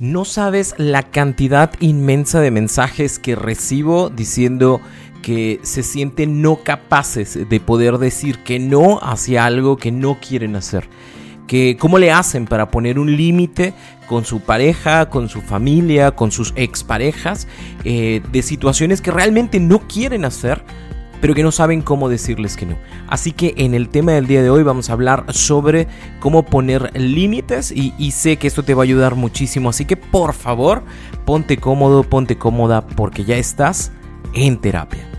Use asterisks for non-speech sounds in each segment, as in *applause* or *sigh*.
No sabes la cantidad inmensa de mensajes que recibo diciendo que se sienten no capaces de poder decir que no hacia algo que no quieren hacer. Que cómo le hacen para poner un límite con su pareja, con su familia, con sus exparejas, eh, de situaciones que realmente no quieren hacer pero que no saben cómo decirles que no. Así que en el tema del día de hoy vamos a hablar sobre cómo poner límites y, sé que esto te va a ayudar muchísimo. Así que por favor, ponte cómodo, ponte cómoda porque ya estás en terapia.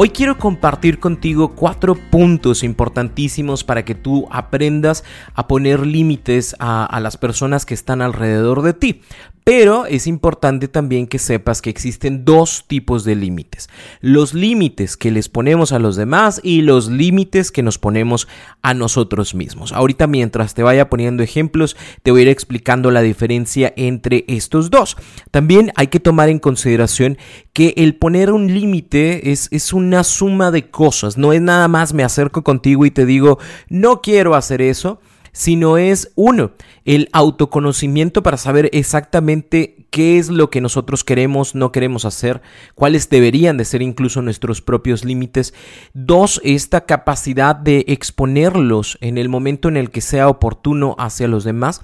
Hoy quiero compartir contigo cuatro puntos importantísimos para que tú aprendas a poner límites a, las personas que están alrededor de ti. Pero es importante también que sepas que existen dos tipos de límites. Los límites que les ponemos a los demás y los límites que nos ponemos a nosotros mismos. Ahorita mientras te vaya poniendo ejemplos, te voy a ir explicando la diferencia entre estos dos. También hay que tomar en consideración que el poner un límite es, es una suma de cosas. No es nada más me acerco contigo y te digo, no quiero hacer eso sino es uno, el autoconocimiento para saber exactamente qué es lo que nosotros queremos, no queremos hacer, cuáles deberían de ser incluso nuestros propios límites. Dos, esta capacidad de exponerlos en el momento en el que sea oportuno hacia los demás.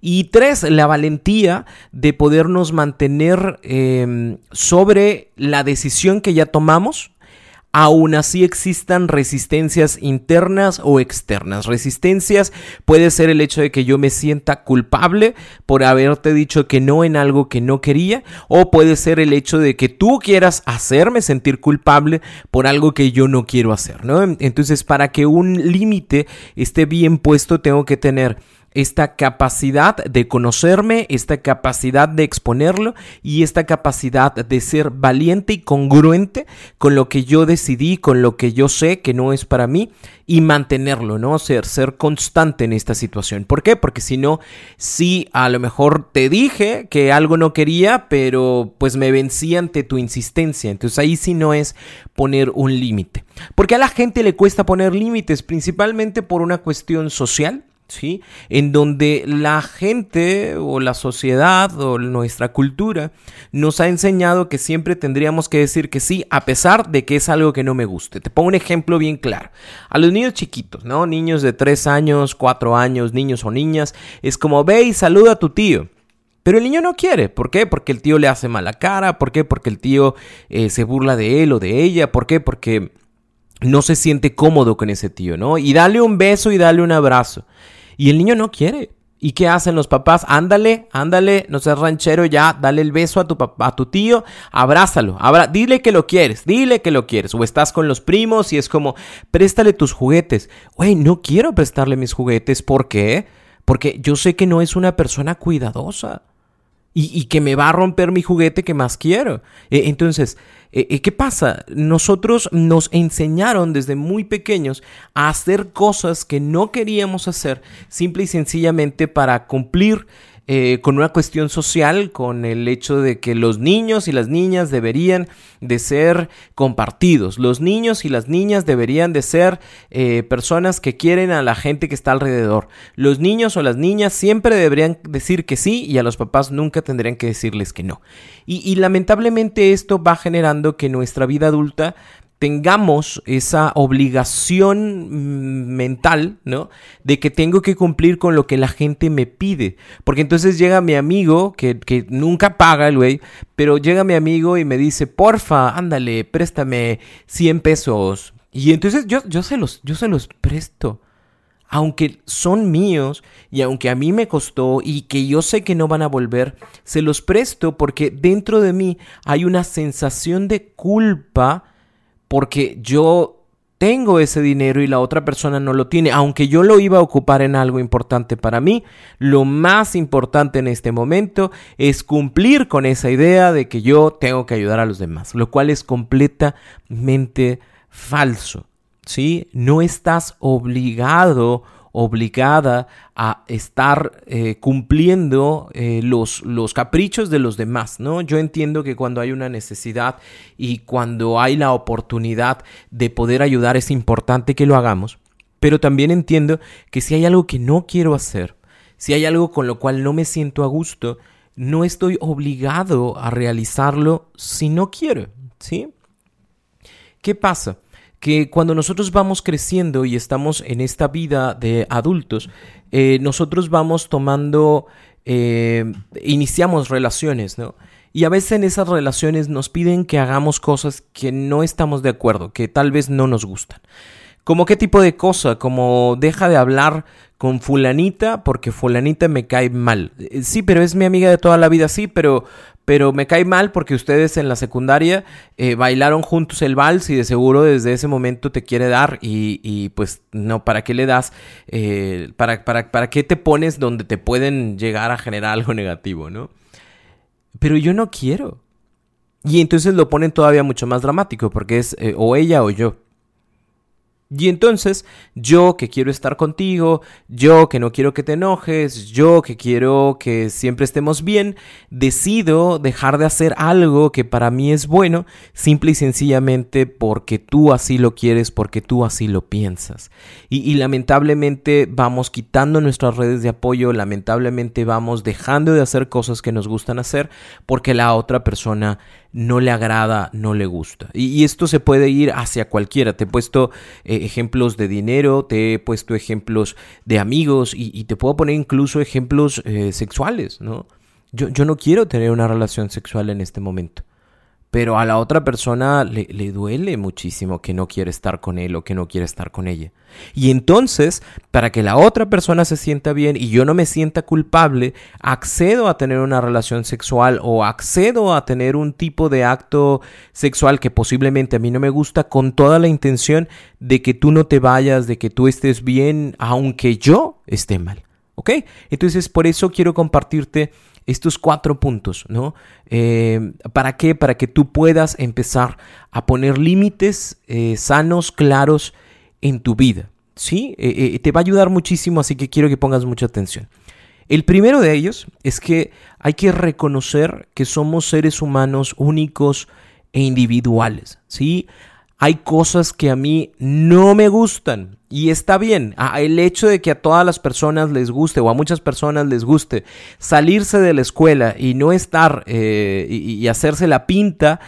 Y tres, la valentía de podernos mantener eh, sobre la decisión que ya tomamos aún así existan resistencias internas o externas. Resistencias puede ser el hecho de que yo me sienta culpable por haberte dicho que no en algo que no quería, o puede ser el hecho de que tú quieras hacerme sentir culpable por algo que yo no quiero hacer, ¿no? Entonces, para que un límite esté bien puesto, tengo que tener esta capacidad de conocerme, esta capacidad de exponerlo y esta capacidad de ser valiente y congruente con lo que yo decidí, con lo que yo sé que no es para mí y mantenerlo, ¿no? Ser, ser constante en esta situación. ¿Por qué? Porque si no, sí, a lo mejor te dije que algo no quería, pero pues me vencí ante tu insistencia. Entonces ahí sí no es poner un límite. Porque a la gente le cuesta poner límites, principalmente por una cuestión social ¿sí? En donde la gente o la sociedad o nuestra cultura nos ha enseñado que siempre tendríamos que decir que sí, a pesar de que es algo que no me guste. Te pongo un ejemplo bien claro. A los niños chiquitos, ¿no? Niños de 3 años, 4 años, niños o niñas, es como ve y saluda a tu tío. Pero el niño no quiere. ¿Por qué? Porque el tío le hace mala cara. ¿Por qué? Porque el tío eh, se burla de él o de ella. ¿Por qué? Porque no se siente cómodo con ese tío, ¿no? Y dale un beso y dale un abrazo. Y el niño no quiere. ¿Y qué hacen los papás? Ándale, ándale, no seas ranchero ya, dale el beso a tu papá, a tu tío, abrázalo, dile que lo quieres, dile que lo quieres. O estás con los primos y es como, préstale tus juguetes. Güey, no quiero prestarle mis juguetes, ¿por qué? Porque yo sé que no es una persona cuidadosa y, que me va a romper mi juguete que más quiero. E, entonces, e, e, ¿qué pasa? Nosotros nos enseñaron desde muy pequeños a hacer cosas que no queríamos hacer, simple y sencillamente para cumplir eh, con una cuestión social, con el hecho de que los niños y las niñas deberían de ser compartidos. Los niños y las niñas deberían de ser eh, personas que quieren a la gente que está alrededor. Los niños o las niñas siempre deberían decir que sí y a los papás nunca tendrían que decirles que no. y lamentablemente esto va generando que nuestra vida adulta tengamos esa obligación mm, mental, ¿no? De que tengo que cumplir con lo que la gente me pide. Porque entonces llega mi amigo, que, que nunca paga el güey, pero llega mi amigo y me dice, porfa, ándale, préstame 100 pesos. Y entonces yo, yo, se los, yo se los presto. Aunque son míos y aunque a mí me costó y que yo sé que no van a volver, se los presto porque dentro de mí hay una sensación de culpa porque yo tengo ese dinero y la otra persona no lo tiene, aunque yo lo iba a ocupar en algo importante para mí, lo más importante en este momento es cumplir con esa idea de que yo tengo que ayudar a los demás, lo cual es completamente falso. ¿Sí? No estás obligado obligada a estar eh, cumpliendo eh, los, los caprichos de los demás, ¿no? Yo entiendo que cuando hay una necesidad y cuando hay la oportunidad de poder ayudar es importante que lo hagamos, pero también entiendo que si hay algo que no quiero hacer, si hay algo con lo cual no me siento a gusto, no estoy obligado a realizarlo si no quiero, ¿sí? ¿Qué pasa? Que cuando nosotros vamos creciendo y estamos en esta vida de adultos, eh, nosotros vamos tomando, eh, iniciamos relaciones, ¿no? Y a veces en esas relaciones nos piden que hagamos cosas que no estamos de acuerdo, que tal vez no nos gustan. ¿Como qué tipo de cosa? Como deja de hablar con fulanita porque fulanita me cae mal. Eh, sí, pero es mi amiga de toda la vida, sí, pero, pero me cae mal porque ustedes en la secundaria eh, bailaron juntos el vals y de seguro desde ese momento te quiere dar y, pues no, ¿para qué le das? Eh, para, para, ¿Para qué te pones donde te pueden llegar a generar algo *laughs* negativo, no? Pero yo no quiero. Y entonces lo ponen todavía mucho más dramático porque es eh, o ella o yo. Y entonces, yo que quiero estar contigo, yo que no quiero que te enojes, yo que quiero que siempre estemos bien, decido dejar de hacer algo que para mí es bueno, simple y sencillamente porque tú así lo quieres, porque tú así lo piensas. Y, lamentablemente vamos quitando nuestras redes de apoyo, lamentablemente vamos dejando de hacer cosas que nos gustan hacer porque la otra persona no le agrada, no le gusta. Y, esto se puede ir hacia cualquiera. Te he puesto eh, ejemplos de dinero, te he puesto ejemplos de amigos y, te puedo poner incluso ejemplos eh, sexuales, ¿no? Yo, yo no quiero tener una relación sexual en este momento pero a la otra persona le, duele muchísimo que no quiere estar con él o que no quiere estar con ella. Y entonces, para que la otra persona se sienta bien y yo no me sienta culpable, accedo a tener una relación sexual o accedo a tener un tipo de acto sexual que posiblemente a mí no me gusta con toda la intención de que tú no te vayas, de que tú estés bien, aunque yo esté mal. ¿Ok? Entonces, por eso quiero compartirte estos cuatro puntos, ¿no? Eh, ¿Para qué? Para que tú puedas empezar a poner límites eh, sanos, claros en tu vida, ¿sí? Eh, te va a ayudar muchísimo, así que quiero que pongas mucha atención. El primero de ellos es que hay que reconocer que somos seres humanos únicos e individuales, ¿sí? Hay cosas que a mí no me gustan. Y está bien, el hecho de que a todas las personas les guste o a muchas personas les guste salirse de la escuela y no estar eh, y hacerse la pinta,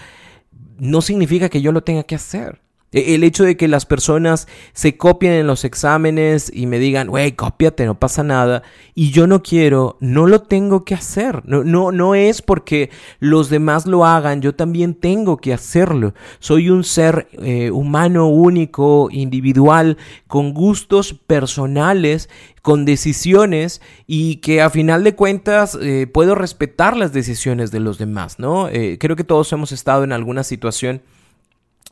no significa que yo lo tenga que hacer. E, el hecho de que las personas se copien en los exámenes y me digan, wey, cópiate, no pasa nada, y yo no quiero, no lo tengo que hacer. No, no, no es porque los demás lo hagan, yo también tengo que hacerlo. Soy un ser eh, humano único, individual, con gustos personales, con decisiones y que a final de cuentas eh, puedo respetar las decisiones de los demás, ¿no? Eh, creo que todos hemos estado en alguna situación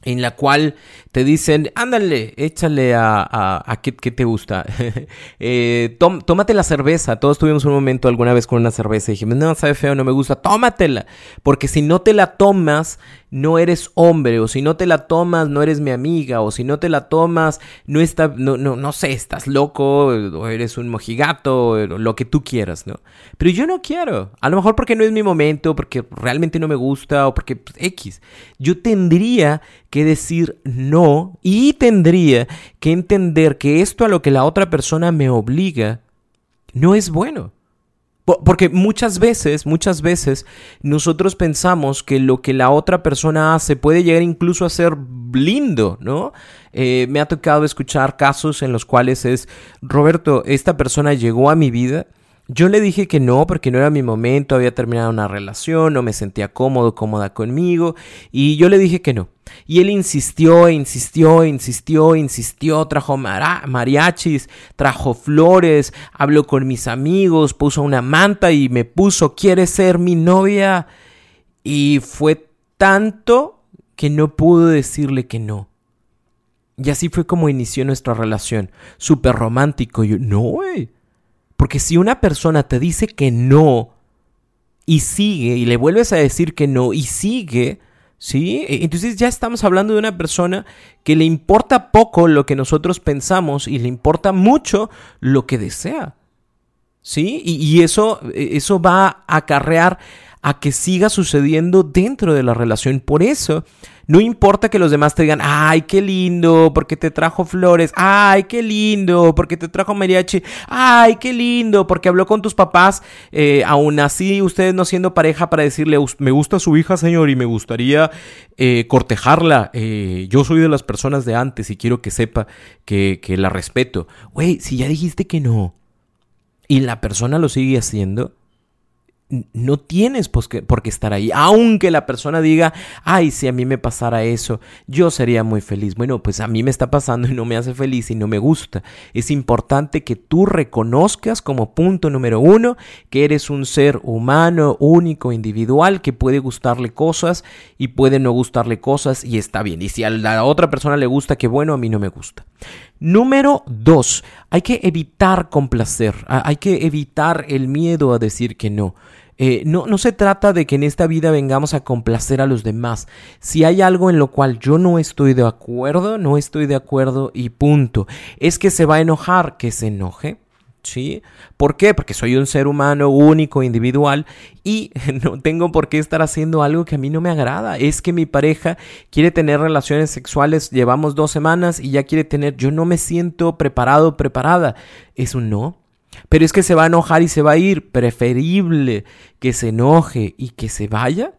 en la cual te dicen, ándale, échale a, a, ¿qué, te gusta. *laughs* eh, tómate la cerveza. Todos tuvimos un momento alguna vez con una cerveza y dijimos, no, sabe feo, no me gusta, tómatela. Porque si no te la tomas, no eres hombre, o si no te la tomas, no eres mi amiga, o si no te la tomas, no está, no, no, no sé, estás loco, o eres un mojigato, o lo que tú quieras, ¿no? Pero yo no quiero. A lo mejor porque no es mi momento, porque realmente no me gusta, o porque pues, X. Yo tendría que decir no y tendría que entender que esto a lo que la otra persona me obliga no es bueno. Porque muchas veces, muchas veces nosotros pensamos que lo que la otra persona hace puede llegar incluso a ser lindo, ¿no? Eh, me ha tocado escuchar casos en los cuales es, Roberto, esta persona llegó a mi vida yo le dije que no, porque no era mi momento, había terminado una relación, no me sentía cómodo, cómoda conmigo, y yo le dije que no. Y él insistió, insistió, insistió, insistió, trajo mariachis, trajo flores, habló con mis amigos, puso una manta y me puso, ¿quieres ser mi novia? Y fue tanto que no pude decirle que no. Y así fue como inició nuestra relación. Súper romántico. yo, no, güey. Porque si una persona te dice que no y sigue y le vuelves a decir que no y sigue, ¿sí? E, entonces ya estamos hablando de una persona que le importa poco lo que nosotros pensamos y le importa mucho lo que desea. ¿Sí? Y, y eso, e, eso va a acarrear a que siga sucediendo dentro de la relación. Por eso, no importa que los demás te digan, ay, qué lindo, porque te trajo flores, ay, qué lindo, porque te trajo mariachi, ay, qué lindo, porque habló con tus papás, eh, aún así ustedes no siendo pareja para decirle, me gusta su hija, señor, y me gustaría eh, cortejarla. Eh, yo soy de las personas de antes y quiero que sepa que, que la respeto. Güey, si ya dijiste que no y la persona lo sigue haciendo, no tienes por qué, estar ahí. Aunque la persona diga, ay, si a mí me pasara eso, yo sería muy feliz. Bueno, pues a mí me está pasando y no me hace feliz y no me gusta. Es importante que tú reconozcas como punto número uno que eres un ser humano, único, individual, que puede gustarle cosas y puede no gustarle cosas y está bien. Y si a la otra persona le gusta, que bueno, a mí no me gusta. Número dos, hay que evitar complacer, hay que evitar el miedo a decir que no. Eh, no, no se trata de que en esta vida vengamos a complacer a los demás. Si hay algo en lo cual yo no estoy de acuerdo, no estoy de acuerdo y punto. Es que se va a enojar, que se enoje. ¿Sí? ¿Por qué? Porque soy un ser humano único, individual y *laughs* no tengo por qué estar haciendo algo que a mí no me agrada. Es que mi pareja quiere tener relaciones sexuales, llevamos dos semanas y ya quiere tener, yo no me siento preparado, preparada. Es un no. Pero es que se va a enojar y se va a ir. Preferible que se enoje y que se vaya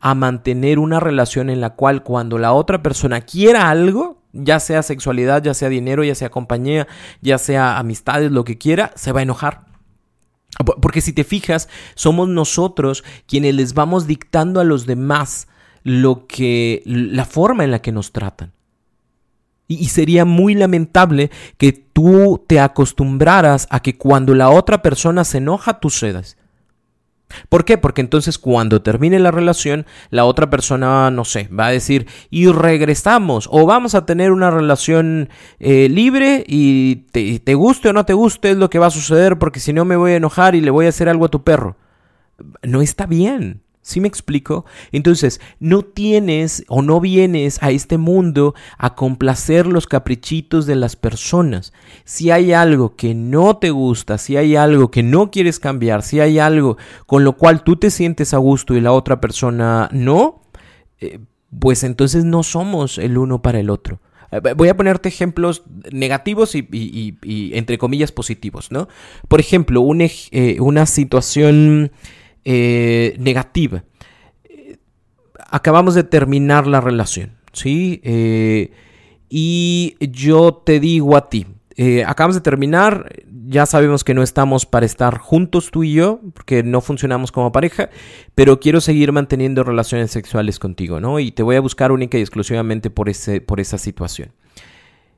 a mantener una relación en la cual cuando la otra persona quiera algo, ya sea sexualidad, ya sea dinero, ya sea compañía, ya sea amistades, lo que quiera, se va a enojar. Porque si te fijas, somos nosotros quienes les vamos dictando a los demás lo que la forma en la que nos tratan. Y, sería muy lamentable que tú te acostumbraras a que cuando la otra persona se enoja, tú cedas. ¿Por qué? Porque entonces cuando termine la relación, la otra persona, no sé, va a decir, y regresamos, o vamos a tener una relación eh, libre y te, te guste o no te guste es lo que va a suceder, porque si no me voy a enojar y le voy a hacer algo a tu perro. No está bien. ¿Sí me explico? Entonces, no tienes o no vienes a este mundo a complacer los caprichitos de las personas. Si hay algo que no te gusta, si hay algo que no quieres cambiar, si hay algo con lo cual tú te sientes a gusto y la otra persona no, eh, pues entonces no somos el uno para el otro. Eh, voy a ponerte ejemplos negativos y, entre comillas positivos, ¿no? Por ejemplo, eh, una situación eh, negativa. Acabamos de terminar la relación, ¿sí? Eh, y yo te digo a ti, eh, acabamos de terminar, ya sabemos que no estamos para estar juntos tú y yo, porque no funcionamos como pareja, pero quiero seguir manteniendo relaciones sexuales contigo, ¿no? Y te voy a buscar única y exclusivamente por, ese, por esa situación.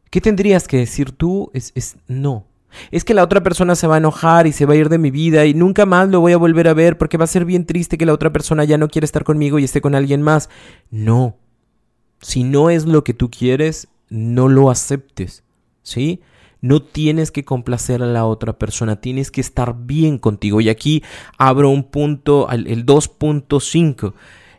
¿Qué tendrías que decir tú? Es, es no. Es que la otra persona se va a enojar y se va a ir de mi vida y nunca más lo voy a volver a ver porque va a ser bien triste que la otra persona ya no quiere estar conmigo y esté con alguien más. No. Si no es lo que tú quieres, no lo aceptes. ¿Sí? No tienes que complacer a la otra persona, tienes que estar bien contigo. Y aquí abro un punto, el 2.5.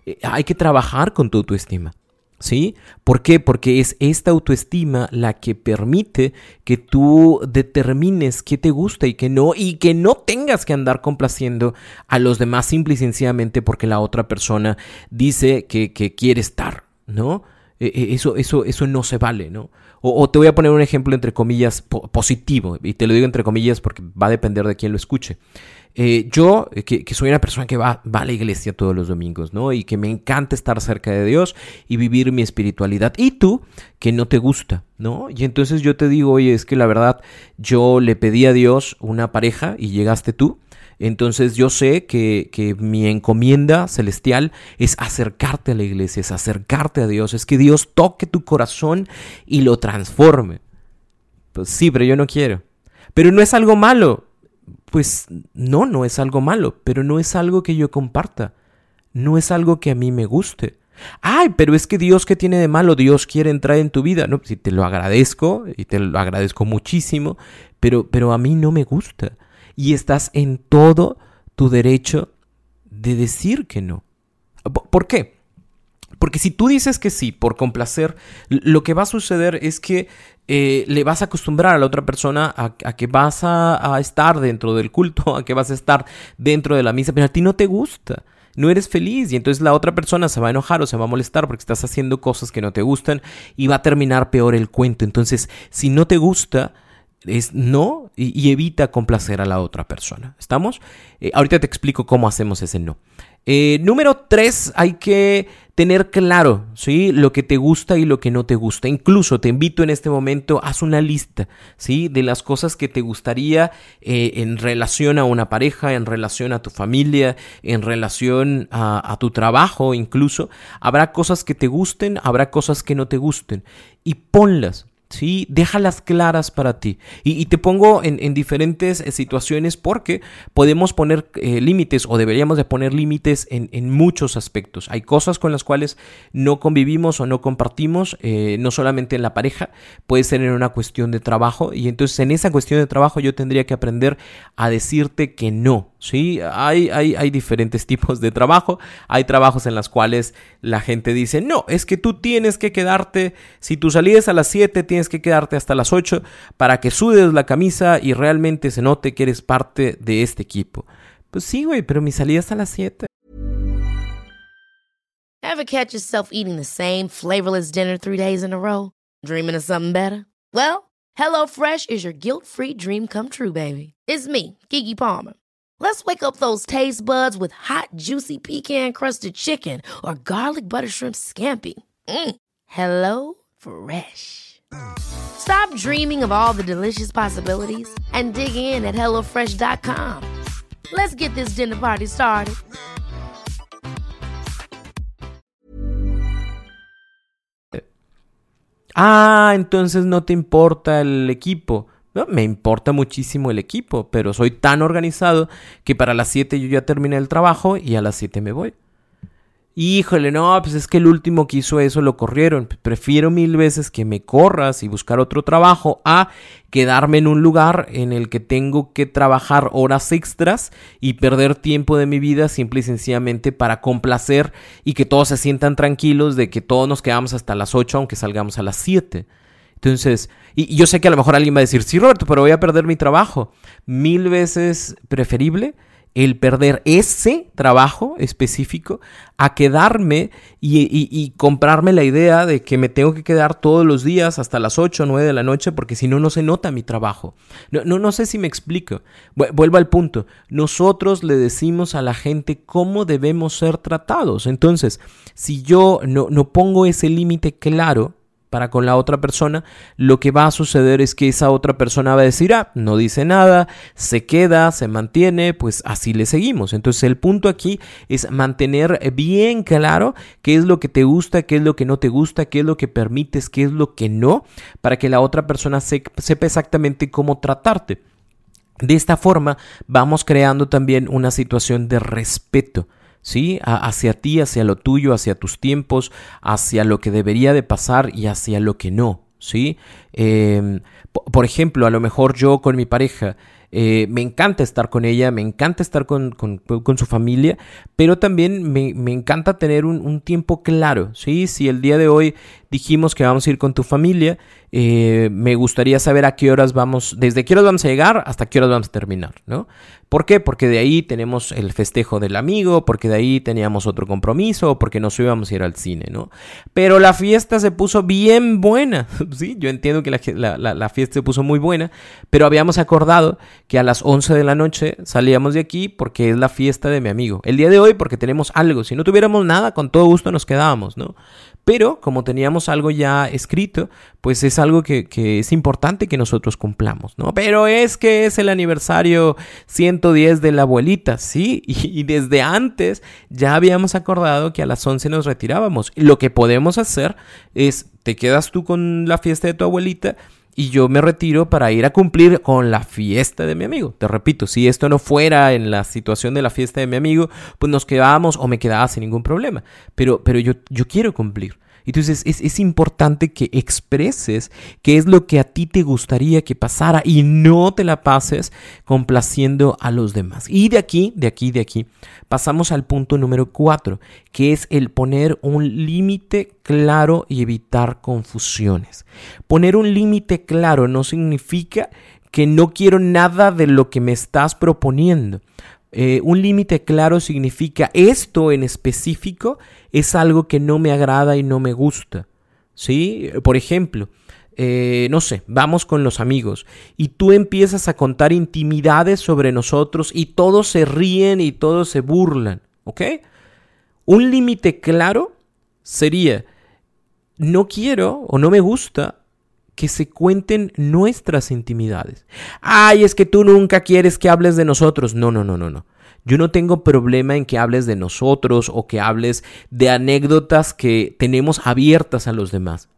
Eh, hay que trabajar con tu autoestima. ¿Sí? ¿Por qué? Porque es esta autoestima la que permite que tú determines qué te gusta y qué no, y que no tengas que andar complaciendo a los demás simple y sencillamente porque la otra persona dice que, quiere estar, ¿no? E, e, eso, eso, eso no se vale, ¿no? O, te voy a poner un ejemplo entre comillas positivo, y te lo digo entre comillas porque va a depender de quién lo escuche. Eh, yo, eh, que, soy una persona que va, va, a la iglesia todos los domingos, ¿no? Y que me encanta estar cerca de Dios y vivir mi espiritualidad. Y tú, que no te gusta, ¿no? Y entonces yo te digo, oye, es que la verdad, yo le pedí a Dios una pareja y llegaste tú. Entonces yo sé que, que, mi encomienda celestial es acercarte a la iglesia, es acercarte a Dios, es que Dios toque tu corazón y lo transforme. Pues sí, pero yo no quiero. Pero no es algo malo, pues no, no es algo malo, pero no es algo que yo comparta, no es algo que a mí me guste. Ay, pero es que Dios que tiene de malo, Dios quiere entrar en tu vida. No, si te lo agradezco y te lo agradezco muchísimo, pero, pero a mí no me gusta. Y estás en todo tu derecho de decir que no. ¿Por qué? Porque si tú dices que sí por complacer, lo que va a suceder es que eh, le vas a acostumbrar a la otra persona a, que vas a, estar dentro del culto, *laughs* a que vas a estar dentro de la misa, pero a ti no te gusta. No eres feliz y entonces la otra persona se va a enojar o se va a molestar porque estás haciendo cosas que no te gustan y va a terminar peor el cuento. Entonces, si no te gusta, es no y, evita complacer a la otra persona. ¿Estamos? Eh, ahorita te explico cómo hacemos ese no. Eh, número tres, hay que tener claro, ¿sí? Lo que te gusta y lo que no te gusta. Incluso te invito en este momento, haz una lista, ¿sí? De las cosas que te gustaría eh, en relación a una pareja, en relación a tu familia, en relación a, a tu trabajo incluso. Habrá cosas que te gusten, habrá cosas que no te gusten. Y ponlas, ¿sí? Déjalas claras para ti. Y, te pongo en, diferentes eh, situaciones porque podemos poner eh, límites o deberíamos de poner límites en, muchos aspectos. Hay cosas con las cuales no convivimos o no compartimos, eh, no solamente en la pareja, puede ser en una cuestión de trabajo y entonces en esa cuestión de trabajo yo tendría que aprender a decirte que no, ¿sí? Hay, hay, diferentes *laughs* tipos de trabajo, hay trabajos en los cuales la gente dice, no, es que tú tienes que quedarte, si tú salías a las 7, tienes que quedarte hasta las 8 para que sudes la camisa y realmente se note que eres parte de este equipo. Pues sí, güey, pero mi salida es a las 7. Ever catch yourself eating the same flavorless dinner three days in a row? Dreaming of something better? Well, HelloFresh is your guilt-free dream come true, baby. It's me, Kiki Palmer. Let's wake up those taste buds with hot, juicy pecan-crusted chicken or garlic butter shrimp scampi. Mm. Hello Fresh. Stop dreaming of all the delicious possibilities and dig in at HelloFresh.com. Let's get this dinner party started. Ah, entonces no te importa el equipo. No, me importa muchísimo el equipo, pero soy tan organizado que para las 7 yo ya terminé el trabajo y a las 7 me voy. Híjole, no, pues es que el último que hizo eso lo corrieron. Prefiero mil veces que me corras y buscar otro trabajo a quedarme en un lugar en el que tengo que trabajar horas extras y perder tiempo de mi vida simple y sencillamente para complacer y que todos se sientan tranquilos de que todos nos quedamos hasta las 8 aunque salgamos a las 7. Entonces, y yo sé que a lo mejor alguien va a decir, sí, Roberto, pero voy a perder mi trabajo. Mil veces preferible el perder ese trabajo específico a quedarme y, comprarme la idea de que me tengo que quedar todos los días hasta las 8 o 9 de la noche porque si no, no se nota mi trabajo. No, no, no sé si me explico. Vuelvo al punto. Nosotros le decimos a la gente cómo debemos ser tratados. Entonces, si yo no, no pongo ese límite claro, para con la otra persona, lo que va a suceder es que esa otra persona va a decir, ah, no dice nada, se queda, se mantiene, pues así le seguimos. Entonces el punto aquí es mantener bien claro qué es lo que te gusta, qué es lo que no te gusta, qué es lo que permites, qué es lo que no, para que la otra persona sepa exactamente cómo tratarte. De esta forma vamos creando también una situación de respeto. ¿Sí? hacia ti, hacia lo tuyo, hacia tus tiempos, hacia lo que debería de pasar y hacia lo que no, ¿sí? Em, por ejemplo, a lo mejor yo con mi pareja, eh, me encanta estar con ella, me encanta estar con, su familia, pero también me, encanta tener un, un, tiempo claro, ¿sí? Si el día de hoy dijimos que vamos a ir con tu familia, eh, me gustaría saber a qué horas vamos, desde qué horas vamos a llegar hasta qué horas vamos a terminar, ¿no? ¿Por qué? Porque de ahí tenemos el festejo del amigo, porque de ahí teníamos otro compromiso, porque nos íbamos a ir al cine, ¿no? Pero la fiesta se puso bien buena, *laughs* ¿sí? Yo entiendo que la, la, fiesta se puso muy buena, pero habíamos acordado que a las 11 de la noche salíamos de aquí porque es la fiesta de mi amigo. El día de hoy porque tenemos algo, si no tuviéramos nada, con todo gusto nos quedábamos, ¿no? Pero como teníamos algo ya escrito, pues es algo que, es importante que nosotros cumplamos, ¿no? Pero es que es el aniversario 110 de la abuelita, ¿sí? *laughs* Y, desde antes ya habíamos acordado que a las 11 nos retirábamos. Lo que podemos hacer es, te quedas tú con la fiesta de tu abuelita y yo me retiro para ir a cumplir con la fiesta de mi amigo. Te repito, si esto no fuera en la situación de la fiesta de mi amigo, pues nos quedábamos o me quedaba sin ningún problema. Pero, pero yo, yo quiero cumplir. Entonces es, es, importante que expreses qué es lo que a ti te gustaría que pasara y no te la pases complaciendo a los demás. Y de aquí, de aquí, de aquí, pasamos al punto número cuatro, que es el poner un límite claro y evitar confusiones. Poner un límite claro no significa que no quiero nada de lo que me estás proponiendo. Eh, un límite claro significa esto en específico es algo que no me agrada y no me gusta. ¿Sí? Por ejemplo, eh, no sé, vamos con los amigos y tú empiezas a contar intimidades sobre nosotros y todos se ríen y todos se burlan. ¿Ok? Un límite claro sería, no quiero o no me gusta que se cuenten nuestras intimidades. Ay, es que tú nunca quieres que hables de nosotros. No, no, no, no, no. Yo no tengo problema en que hables de nosotros o que hables de anécdotas que tenemos abiertas a los demás.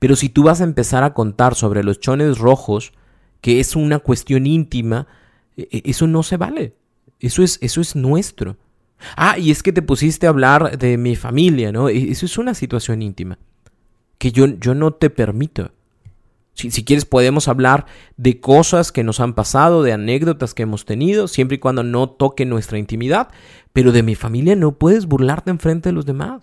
Pero si tú vas a empezar a contar sobre los chones rojos, que es una cuestión íntima, e, e, eso no se vale. Eso es, eso es nuestro. Ah, y es que te pusiste a hablar de mi familia, ¿no? E, eso es una situación íntima que yo, yo no te permito. Si, quieres podemos hablar de cosas que nos han pasado, de anécdotas que hemos tenido, siempre y cuando no toque nuestra intimidad, pero de mi familia no puedes burlarte enfrente de los demás.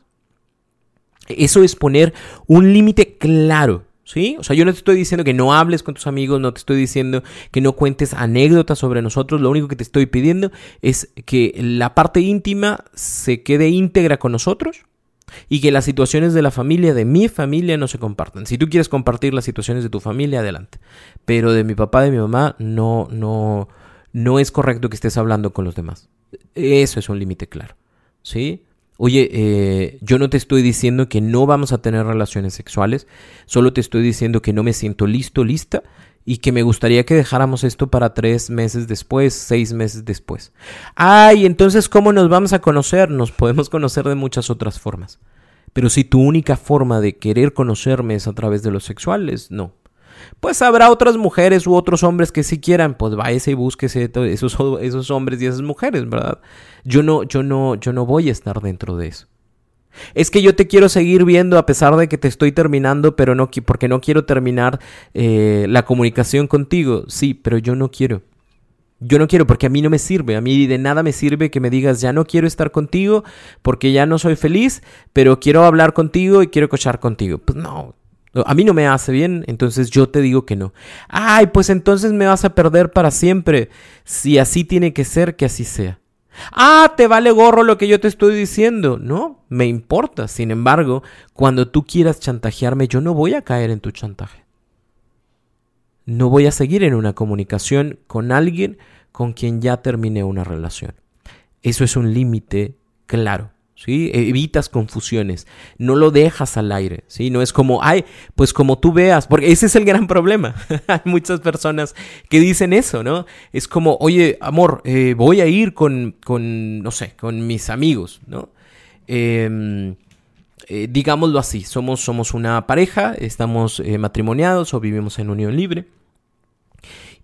Eso es poner un límite claro, ¿sí? O sea, yo no te estoy diciendo que no hables con tus amigos, no te estoy diciendo que no cuentes anécdotas sobre nosotros, lo único que te estoy pidiendo es que la parte íntima se quede íntegra con nosotros y que las situaciones de la familia, de mi familia, no se compartan. Si tú quieres compartir las situaciones de tu familia, adelante. Pero de mi papá, de mi mamá, no, no, no es correcto que estés hablando con los demás. Eso es un límite claro. ¿Sí? Oye, eh, yo no te estoy diciendo que no vamos a tener relaciones sexuales, solo te estoy diciendo que no me siento listo, lista y que me gustaría que dejáramos esto para tres meses después, seis meses después. Ay, entonces, ¿cómo nos vamos a conocer? Nos podemos conocer de muchas otras formas. Pero si tu única forma de querer conocerme es a través de los sexuales, no. Pues habrá otras mujeres u otros hombres que si quieran, pues váyase y búsquese esos, *laughs* esos hombres y esas mujeres, ¿verdad? Yo no, yo no, yo no voy a estar dentro de eso. Es que yo te quiero seguir viendo a pesar de que te estoy terminando, pero no porque no quiero terminar eh, la comunicación contigo. Sí, pero yo no quiero. Yo no quiero porque a mí no me sirve, a mí de nada me sirve que me digas ya no quiero estar contigo porque ya no soy feliz, pero quiero hablar contigo y quiero cochar contigo. Pues no, a mí no me hace bien, entonces yo te digo que no. Ay, pues entonces me vas a perder para siempre. Si así tiene que ser, que así sea. Ah, te vale gorro lo que yo te estoy diciendo. No, me importa. Sin embargo, cuando tú quieras chantajearme, yo no voy a caer en tu chantaje. No voy a seguir en una comunicación con alguien con quien ya terminé una relación. Eso es un límite claro. ¿Sí? Evitas confusiones, no lo dejas al aire, ¿sí? No es como, ay, pues como tú veas, porque ese es el gran problema. *laughs* Hay muchas personas que dicen eso, ¿no? Es como, oye, amor, eh, voy a ir con, con, no sé, con mis amigos, ¿no? Em, eh, digámoslo así, somos, somos una pareja, estamos eh, matrimoniados o vivimos en unión libre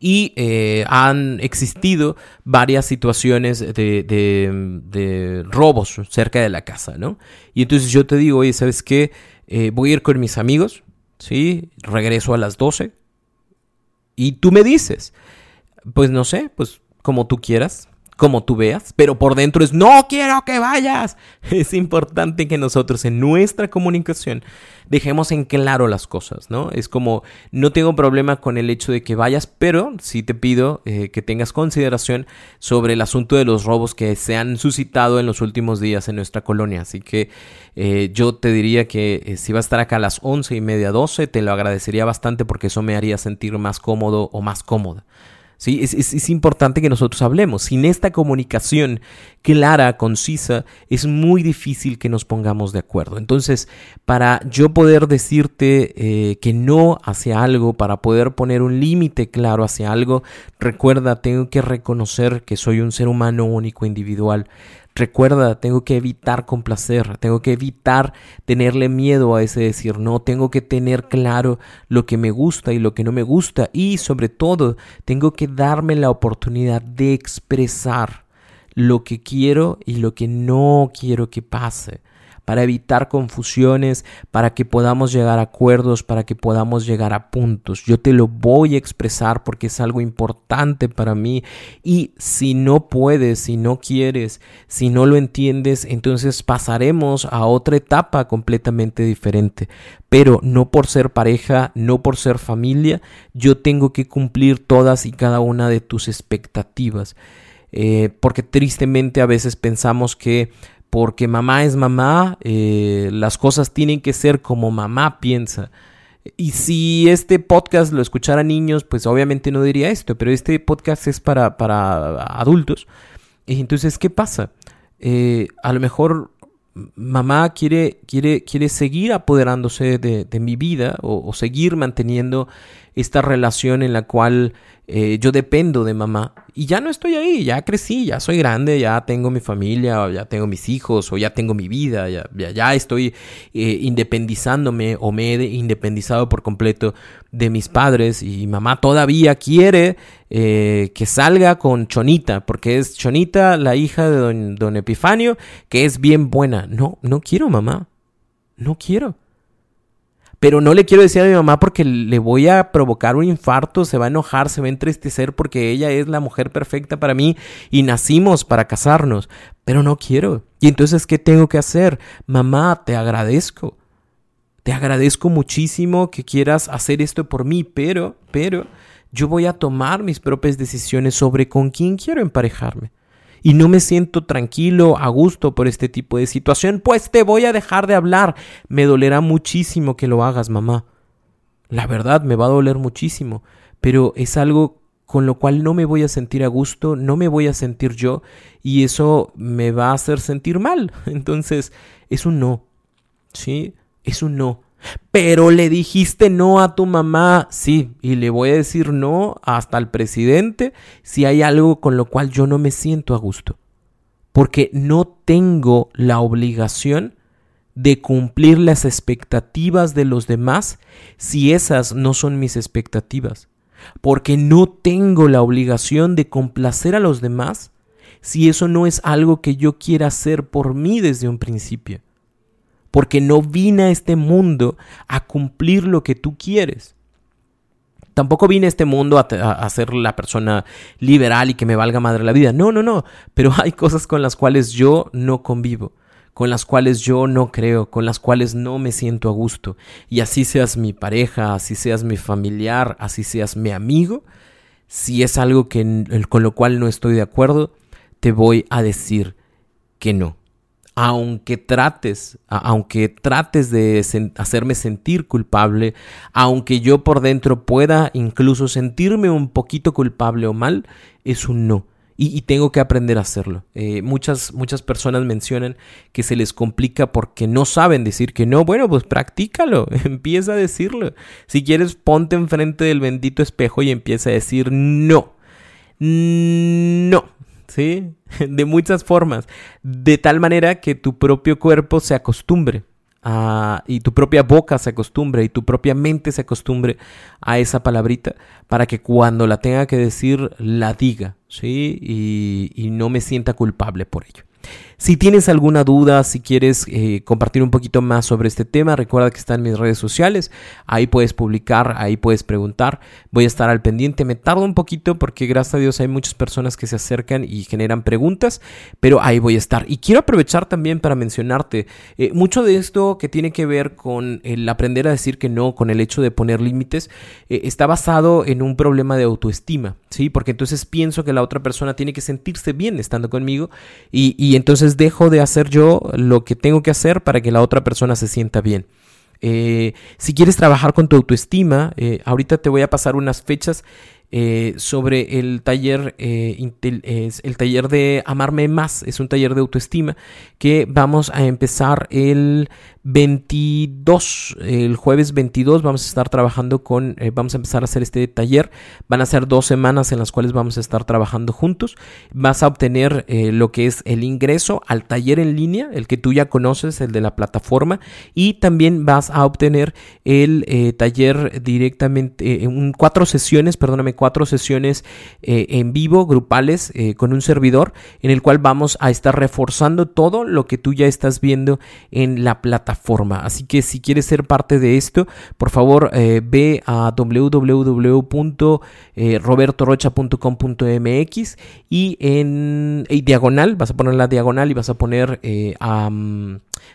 y eh, han existido varias situaciones de, robos cerca de la casa, ¿no? Y entonces yo te digo, oye, ¿sabes qué? Eh, voy a ir con mis amigos, ¿sí? Regreso a las 12 y tú me dices, pues no sé, pues como tú quieras, como tú veas, pero por dentro es, no quiero que vayas. *laughs* Es importante que nosotros en nuestra comunicación dejemos en claro las cosas, ¿no? Es como, no tengo problema con el hecho de que vayas, pero sí te pido eh, que tengas consideración sobre el asunto de los robos que se han suscitado en los últimos días en nuestra colonia. Así que eh, yo te diría que eh, si vas a estar acá a las once y media, doce, te lo agradecería bastante porque eso me haría sentir más cómodo o más cómoda. ¿Sí? Es, importante que nosotros hablemos. Sin esta comunicación clara, concisa, es muy difícil que nos pongamos de acuerdo. Entonces, para yo poder decirte eh, que no hacia algo, para poder poner un límite claro hacia algo, recuerda, tengo que reconocer que soy un ser humano único, individual. Recuerda, tengo que evitar complacer, tengo que evitar tenerle miedo a ese decir no, tengo que tener claro lo que me gusta y lo que no me gusta y sobre todo tengo que darme la oportunidad de expresar lo que quiero y lo que no quiero que pase para evitar confusiones, para que podamos llegar a acuerdos, para que podamos llegar a puntos. Yo te lo voy a expresar porque es algo importante para mí y si no puedes, si no quieres, si no lo entiendes, entonces pasaremos a otra etapa completamente diferente. Pero no por ser pareja, no por ser familia, yo tengo que cumplir todas y cada una de tus expectativas. Eh, porque tristemente a veces pensamos que porque mamá es mamá, eh, las cosas tienen que ser como mamá piensa. Y si este podcast lo escuchara niños, pues obviamente no diría esto, pero este podcast es para, para adultos. Y entonces, ¿qué pasa? Eh, a lo mejor mamá quiere, quiere, quiere seguir apoderándose de, mi vida o, seguir manteniendo esta relación en la cual eh, yo dependo de mamá y ya no estoy ahí, ya crecí, ya soy grande, ya tengo mi familia, ya tengo mis hijos, o ya tengo mi vida, ya, ya, estoy eh, independizándome o me he independizado por completo de mis padres y mamá todavía quiere eh, que salga con Chonita, porque es Chonita, la hija de don, don Epifanio, que es bien buena. No, no quiero mamá, no quiero. Pero no le quiero decir a mi mamá porque le voy a provocar un infarto, se va a enojar, se va a entristecer porque ella es la mujer perfecta para mí y nacimos para casarnos. Pero no quiero. Y entonces, ¿qué tengo que hacer? Mamá, te agradezco. Te agradezco muchísimo que quieras hacer esto por mí, pero, pero, yo voy a tomar mis propias decisiones sobre con quién quiero emparejarme y no me siento tranquilo, a gusto por este tipo de situación, pues te voy a dejar de hablar. Me dolerá muchísimo que lo hagas, mamá. La verdad, me va a doler muchísimo, pero es algo con lo cual no me voy a sentir a gusto, no me voy a sentir yo y eso me va a hacer sentir mal. *laughs* Entonces, es un no. ¿Sí? Es un no. Pero le dijiste no a tu mamá, sí, y le voy a decir no hasta al presidente si hay algo con lo cual yo no me siento a gusto. Porque no tengo la obligación de cumplir las expectativas de los demás si esas no son mis expectativas. Porque no tengo la obligación de complacer a los demás si eso no es algo que yo quiera hacer por mí desde un principio porque no vine a este mundo a cumplir lo que tú quieres. Tampoco vine a este mundo a, ser la persona liberal y que me valga madre la vida. No, no, no. Pero *laughs* hay cosas con las cuales yo no convivo, con las cuales yo no creo, con las cuales no me siento a gusto. Y así seas mi pareja, así seas mi familiar, así seas mi amigo, si es algo que, con lo cual no estoy de acuerdo, te voy a decir que no aunque trates, aunque trates de hacerme sentir culpable, aunque yo por dentro pueda incluso sentirme un poquito culpable o mal, es un no. Y, tengo que aprender a hacerlo. Eh, muchas, muchas personas mencionan que se les complica porque no saben decir que no. Bueno, pues practícalo, *laughs* empieza a decirlo. Si quieres, ponte enfrente del bendito espejo y empieza a decir no. No. ¿Sí? *laughs* De muchas formas, de tal manera que tu propio cuerpo se acostumbre a, y tu propia boca se acostumbre y tu propia mente se acostumbre a esa palabrita para que cuando la tenga que decir la diga, ¿sí? Y, y no me sienta culpable por ello. Si tienes alguna duda, si quieres eh, compartir un poquito más sobre este tema, recuerda que está en mis redes sociales. Ahí puedes publicar, ahí puedes preguntar. Voy a estar al pendiente. Me tardo un poquito porque gracias a Dios hay muchas personas que se acercan y generan preguntas, pero ahí voy a estar. Y quiero aprovechar también para mencionarte eh, mucho de esto que tiene que ver con el aprender a decir que no, con el hecho de poner límites, eh, está basado en un problema de autoestima, ¿sí? Porque entonces pienso que la otra persona tiene que sentirse bien estando conmigo y, y entonces dejo de hacer yo lo que tengo que hacer para que la otra persona se sienta bien. Eh, si quieres trabajar con tu autoestima, eh, ahorita te voy a pasar unas fechas eh, sobre el taller, el taller de Amarme Más. Es un taller de autoestima que vamos a empezar el 22, el jueves 22 vamos a estar trabajando con, eh, vamos a empezar a hacer este taller. Van a ser dos semanas en las cuales vamos a estar trabajando juntos. Vas a obtener eh, lo que es el ingreso al taller en línea, el que tú ya conoces, el de la plataforma, y también vas a obtener el eh, taller directamente, en cuatro sesiones, perdóname, cuatro sesiones en vivo, grupales, con un servidor, en el cual vamos a estar reforzando todo lo que tú ya estás viendo en la plataforma forma. Así que si quieres ser parte de esto, por favor eh, ve a www.robertorocha.com.mx y en diagonal, vas a poner la diagonal y vas a poner eh,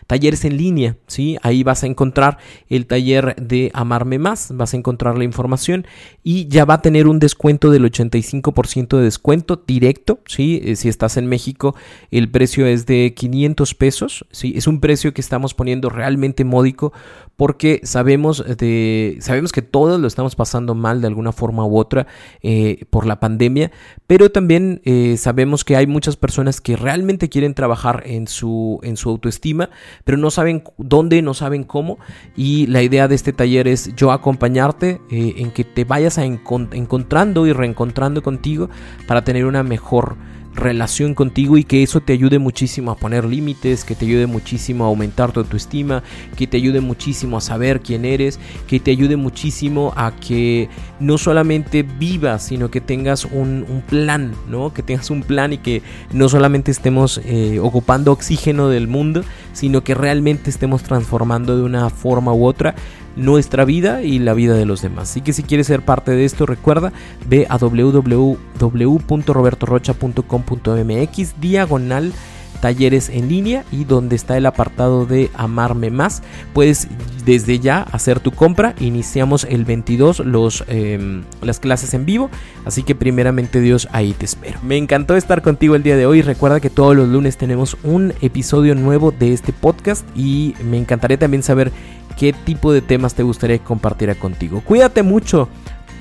talleres en línea, ¿sí? Ahí vas a encontrar el taller de Amarme Más, vas a encontrar la información y ya va a tener un descuento del 85% de descuento directo, ¿sí? Eh, si estás en México, el precio es de 500 pesos, ¿sí? Es un precio que estamos poniendo realmente módico porque sabemos, de, sabemos que todos lo estamos pasando mal de alguna forma u otra eh, por la pandemia, pero también eh, sabemos que hay muchas personas que realmente quieren trabajar en su, en su autoestima, pero no saben dónde, no saben cómo, y la idea de este taller es yo acompañarte eh, en que te vayas a encontrando y reencontrando contigo para tener una mejor relación contigo y que eso te ayude muchísimo a poner límites, que te ayude muchísimo a aumentar tu autoestima, que te ayude muchísimo a saber quién eres, que te ayude muchísimo a que no solamente vivas, sino que tengas un, plan, ¿no? Que tengas un plan y que no solamente estemos eh, ocupando oxígeno del mundo, sino que realmente estemos transformando de una forma u otra nuestra vida y la vida de los demás. Así que si quieres ser parte de esto, recuerda, ve a www.robertorocha.com.mx diagonal talleres en línea y donde está el apartado de amarme más. Puedes desde ya hacer tu compra. Iniciamos el 22 los, em, las clases en vivo. Así que primeramente Dios ahí te espero. Me encantó estar contigo el día de hoy. Recuerda que todos los lunes tenemos un episodio nuevo de este podcast y me encantaría también saber qué tipo de temas te gustaría compartir contigo. Cuídate mucho,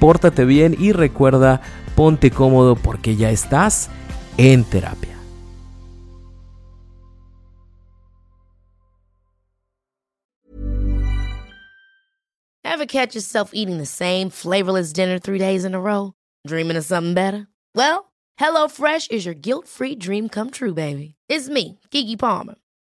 pórtate bien y recuerda, ponte cómodo porque ya estás en terapia. Ever catch yourself eating the same flavorless dinner three days in a row? Dreaming of something better? Well, HelloFresh is your guilt-free dream come true, baby. It's me, Kiki Palmer.